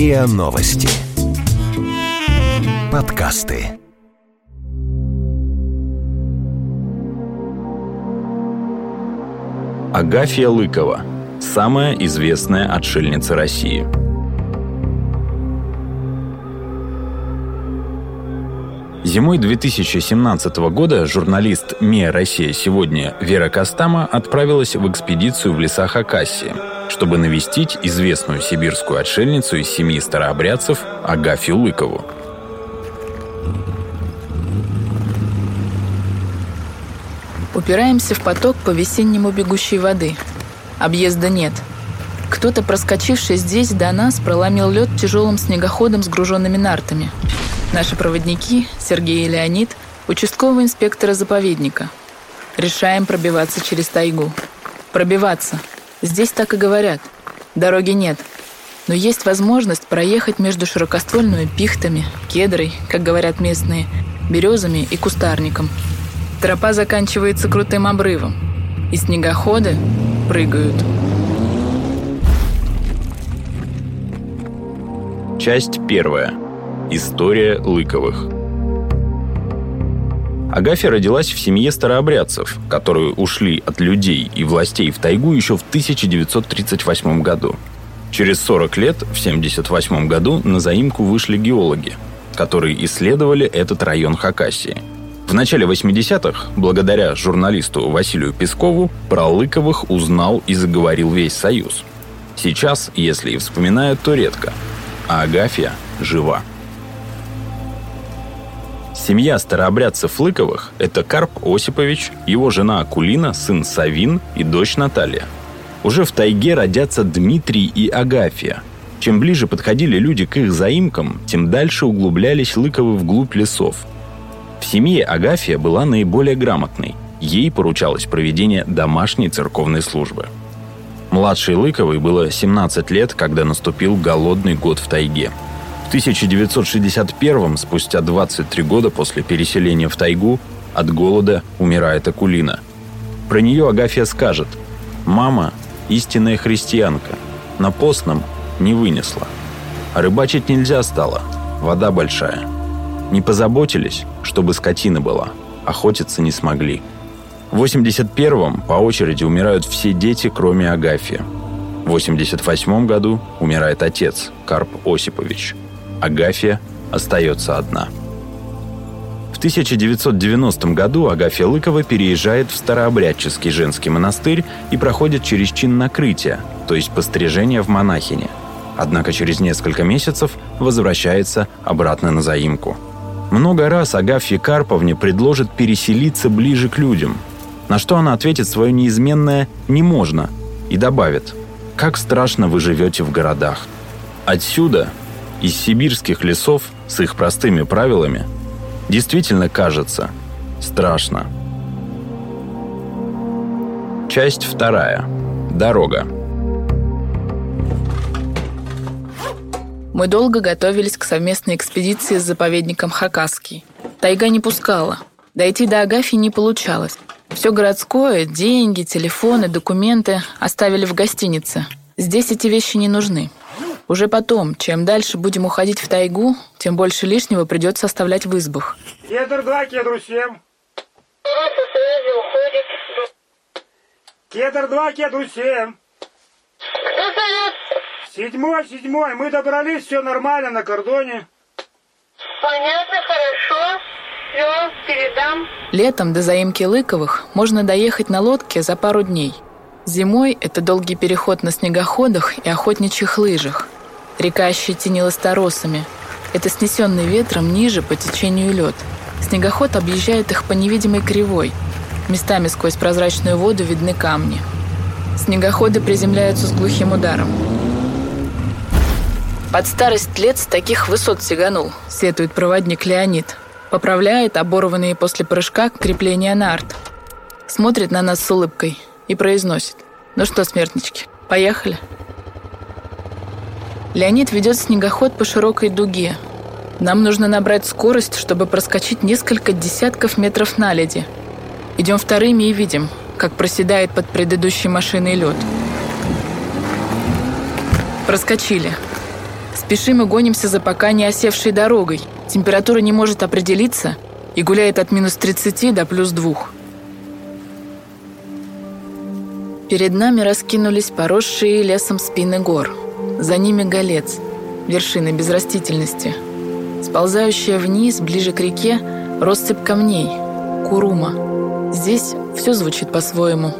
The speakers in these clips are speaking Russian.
РИА Новости. Подкасты. Агафья Лыкова. Самая известная отшельница России. Зимой 2017 года журналист МИА «Россия сегодня» Вера Костама отправилась в экспедицию в лесах Акасии, чтобы навестить известную сибирскую отшельницу из семьи старообрядцев Агафью Лыкову. Упираемся в поток по весеннему бегущей воды. Объезда нет. Кто-то, проскочивший здесь до нас, проломил лед тяжелым снегоходом с груженными нартами. Наши проводники, Сергей и Леонид, участкового инспектора заповедника. Решаем пробиваться через тайгу. Пробиваться. Здесь так и говорят. Дороги нет. Но есть возможность проехать между широкоствольными пихтами, кедрой, как говорят местные, березами и кустарником – Тропа заканчивается крутым обрывом, и снегоходы прыгают. Часть первая. История Лыковых. Агафья родилась в семье старообрядцев, которые ушли от людей и властей в тайгу еще в 1938 году. Через 40 лет, в 1978 году, на заимку вышли геологи, которые исследовали этот район Хакасии – в начале 80-х, благодаря журналисту Василию Пескову, про Лыковых узнал и заговорил весь Союз. Сейчас, если и вспоминают, то редко. А Агафья жива. Семья старообрядцев Лыковых – это Карп Осипович, его жена Акулина, сын Савин и дочь Наталья. Уже в тайге родятся Дмитрий и Агафья. Чем ближе подходили люди к их заимкам, тем дальше углублялись Лыковы вглубь лесов – в семье Агафия была наиболее грамотной. Ей поручалось проведение домашней церковной службы. Младшей Лыковой было 17 лет, когда наступил голодный год в тайге. В 1961 спустя 23 года после переселения в тайгу, от голода умирает Акулина. Про нее Агафия скажет «Мама – истинная христианка, на постном не вынесла. А рыбачить нельзя стало, вода большая». Не позаботились, чтобы скотина была. Охотиться не смогли. В 81-м по очереди умирают все дети, кроме Агафьи. В 88 году умирает отец, Карп Осипович. Агафья остается одна. В 1990 году Агафья Лыкова переезжает в Старообрядческий женский монастырь и проходит через чин накрытия, то есть пострижение в монахине. Однако через несколько месяцев возвращается обратно на заимку – много раз Агафье Карповне предложит переселиться ближе к людям, на что она ответит свое неизменное «не можно» и добавит «как страшно вы живете в городах». Отсюда, из сибирских лесов с их простыми правилами, действительно кажется страшно. Часть вторая. Дорога. Мы долго готовились к совместной экспедиции с заповедником Хакасский. Тайга не пускала. Дойти до Агафьи не получалось. Все городское, деньги, телефоны, документы оставили в гостинице. Здесь эти вещи не нужны. Уже потом, чем дальше будем уходить в тайгу, тем больше лишнего придется оставлять в избах. Кедр 2, кедр 7. Кедр 2, кедр 7. Кто зовет? Седьмой, седьмой. Мы добрались, все нормально на кордоне. Понятно, хорошо. Все, передам. Летом до заимки Лыковых можно доехать на лодке за пару дней. Зимой это долгий переход на снегоходах и охотничьих лыжах. Река ощетинилась торосами. Это снесенный ветром ниже по течению лед. Снегоход объезжает их по невидимой кривой. Местами сквозь прозрачную воду видны камни. Снегоходы приземляются с глухим ударом. Под старость лет с таких высот сиганул, сетует проводник Леонид. Поправляет оборванные после прыжка крепления на арт. Смотрит на нас с улыбкой и произносит. Ну что, смертнички, поехали? Леонид ведет снегоход по широкой дуге. Нам нужно набрать скорость, чтобы проскочить несколько десятков метров наледи. Идем вторыми и видим, как проседает под предыдущей машиной лед. Проскочили. Спешим и гонимся за пока не осевшей дорогой. Температура не может определиться и гуляет от минус 30 до плюс 2. Перед нами раскинулись поросшие лесом спины гор. За ними голец, вершины без растительности. Сползающая вниз, ближе к реке, россыпь камней, Курума. Здесь все звучит по-своему.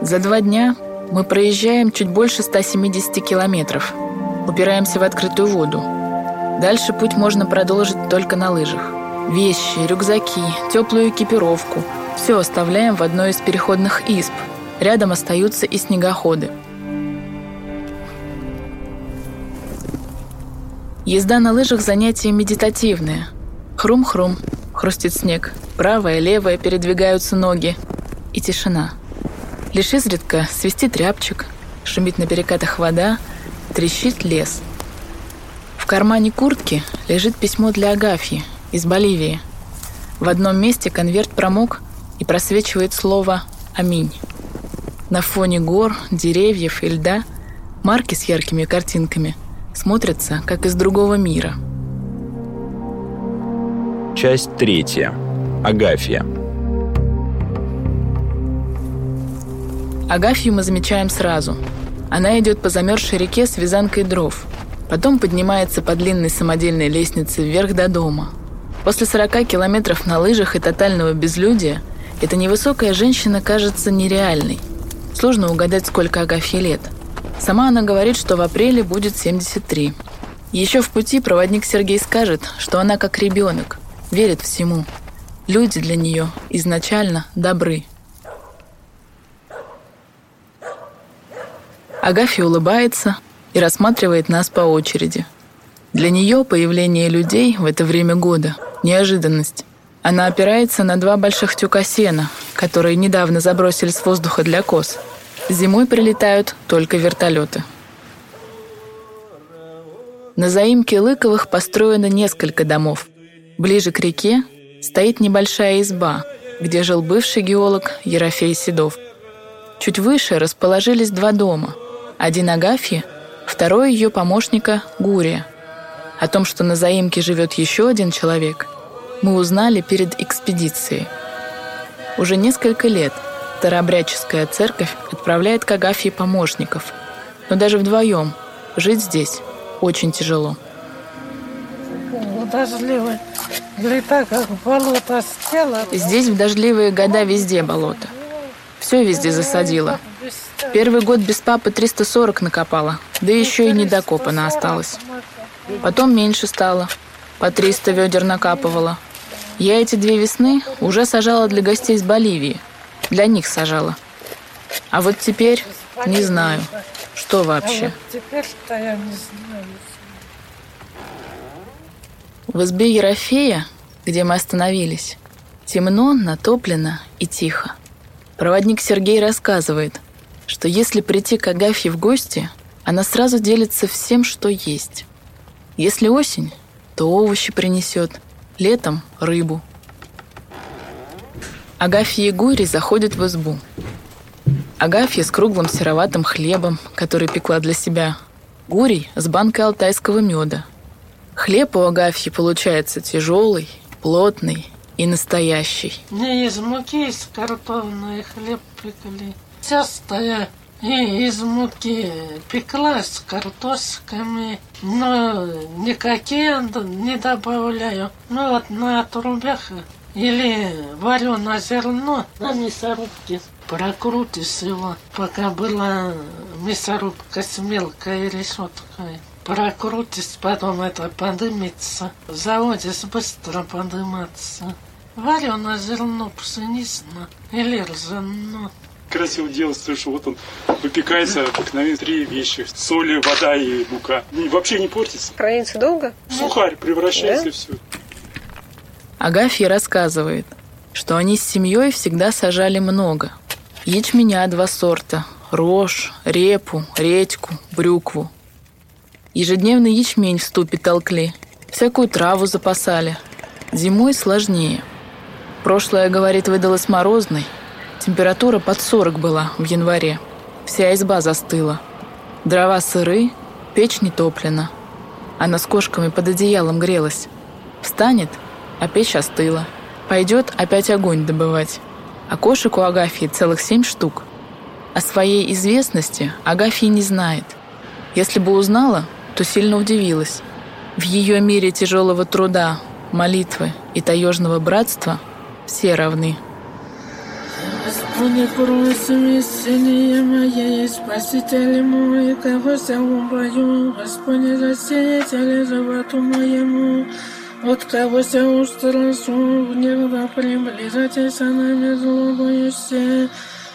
За два дня мы проезжаем чуть больше 170 километров. Упираемся в открытую воду. Дальше путь можно продолжить только на лыжах. Вещи, рюкзаки, теплую экипировку – все оставляем в одной из переходных изб. Рядом остаются и снегоходы. Езда на лыжах – занятие медитативное. Хрум-хрум, хрустит снег. Правая, левая передвигаются ноги. И тишина. Лишь изредка свистит рябчик, шумит на перекатах вода, трещит лес. В кармане куртки лежит письмо для Агафьи из Боливии. В одном месте конверт промок и просвечивает слово «Аминь». На фоне гор, деревьев и льда марки с яркими картинками смотрятся, как из другого мира. Часть третья. Агафья. Агафью мы замечаем сразу. Она идет по замерзшей реке с вязанкой дров. Потом поднимается по длинной самодельной лестнице вверх до дома. После 40 километров на лыжах и тотального безлюдия эта невысокая женщина кажется нереальной. Сложно угадать, сколько Агафье лет. Сама она говорит, что в апреле будет 73. Еще в пути проводник Сергей скажет, что она как ребенок, верит всему. Люди для нее изначально добры. Агафья улыбается и рассматривает нас по очереди. Для нее появление людей в это время года – неожиданность. Она опирается на два больших тюка сена, которые недавно забросили с воздуха для коз. Зимой прилетают только вертолеты. На заимке Лыковых построено несколько домов. Ближе к реке стоит небольшая изба, где жил бывший геолог Ерофей Седов. Чуть выше расположились два дома – один Агафьи, второй ее помощника Гурия. О том, что на заимке живет еще один человек, мы узнали перед экспедицией. Уже несколько лет Старообрядческая церковь отправляет к Агафье помощников, но даже вдвоем жить здесь очень тяжело. Дождливое. Лета, как болото стело. Здесь в дождливые года везде болото. Все везде засадило. Первый год без папы 340 накопала, да еще и недокопано осталось. Потом меньше стало, по 300 ведер накапывала. Я эти две весны уже сажала для гостей из Боливии. Для них сажала. А вот теперь не знаю, что вообще. Теперь-то я не знаю. В избе Ерофея, где мы остановились, темно, натоплено и тихо. Проводник Сергей рассказывает, что если прийти к Агафье в гости, она сразу делится всем, что есть. Если осень, то овощи принесет, летом – рыбу. Агафья и Гури заходят в избу. Агафья с круглым сероватым хлебом, который пекла для себя. Гурий с банкой алтайского меда. Хлеб у Агафьи получается тяжелый, плотный и настоящий. Не из муки, из картофельный хлеб пекли. Тесто и из муки пекла с картошками, но никакие не добавляю. Ну вот на отрубях или вареное зерно на мясорубке прокрутишь его, пока была мясорубка с мелкой решеткой. Прокрутишь, потом это подымется. Заводишь быстро подыматься. Вареное зерно пшенично или ржано красиво делать, слышу, вот он выпекается обыкновенно три вещи. Соль, вода и мука. И вообще не портится. Хранится долго? Сухарь превращается Да? и все. Агафья рассказывает, что они с семьей всегда сажали много. Ячменя два сорта, рожь, репу, редьку, брюкву. Ежедневный ячмень в ступе толкли, всякую траву запасали. Зимой сложнее. Прошлое, говорит, выдалось морозной. Температура под 40 была в январе. Вся изба застыла. Дрова сыры, печь не топлена. она с кошками под одеялом грелась. Встанет, а печь остыла. Пойдет опять огонь добывать. А кошек у Агафьи целых семь штук. О своей известности Агафья не знает. Если бы узнала, то сильно удивилась. В ее мире тяжелого труда, молитвы и таежного братства все равны. Господи, просим, исцеление мое, и Спаситель мой, кого се убою, Господи, засеятель животу моему, от кого се устрасу, негда приблизайтесь нами злобою все,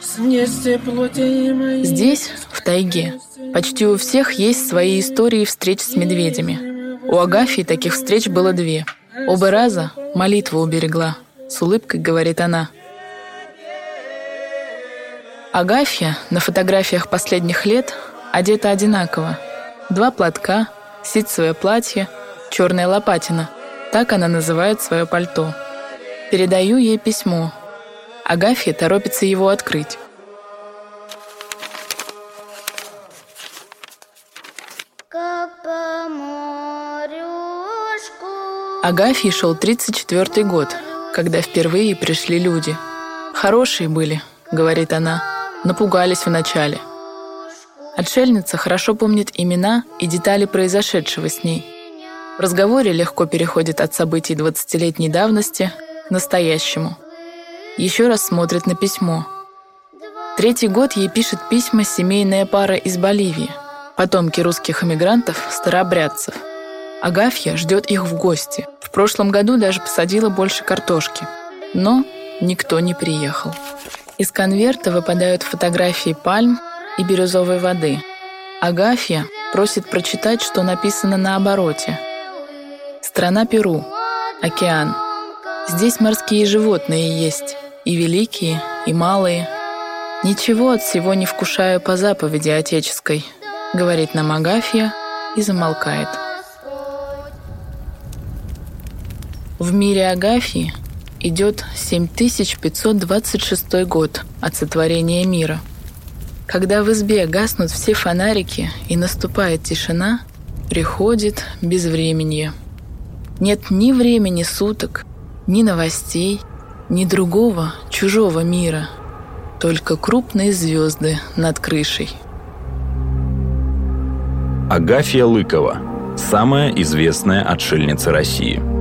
снести плоти мои. Здесь, в тайге, почти у всех есть свои истории встреч с медведями. У Агафьи таких встреч было две. Оба раза молитву уберегла. С улыбкой говорит она – Агафья на фотографиях последних лет одета одинаково. Два платка, ситцевое платье, черная лопатина. Так она называет свое пальто. Передаю ей письмо. Агафья торопится его открыть. Агафье шел 34 год, когда впервые пришли люди. Хорошие были, говорит она напугались вначале. Отшельница хорошо помнит имена и детали произошедшего с ней. В разговоре легко переходит от событий 20-летней давности к настоящему. Еще раз смотрит на письмо. Третий год ей пишет письма семейная пара из Боливии, потомки русских эмигрантов, старообрядцев. Агафья ждет их в гости. В прошлом году даже посадила больше картошки. Но никто не приехал. Из конверта выпадают фотографии пальм и бирюзовой воды. Агафья просит прочитать, что написано на обороте. Страна Перу. Океан. Здесь морские животные есть. И великие, и малые. Ничего от всего не вкушаю по заповеди отеческой, говорит нам Агафья и замолкает. В мире Агафьи идет 7526 год от сотворения мира. Когда в избе гаснут все фонарики и наступает тишина, приходит безвременье. Нет ни времени суток, ни новостей, ни другого чужого мира, только крупные звезды над крышей. Агафья Лыкова – самая известная отшельница России –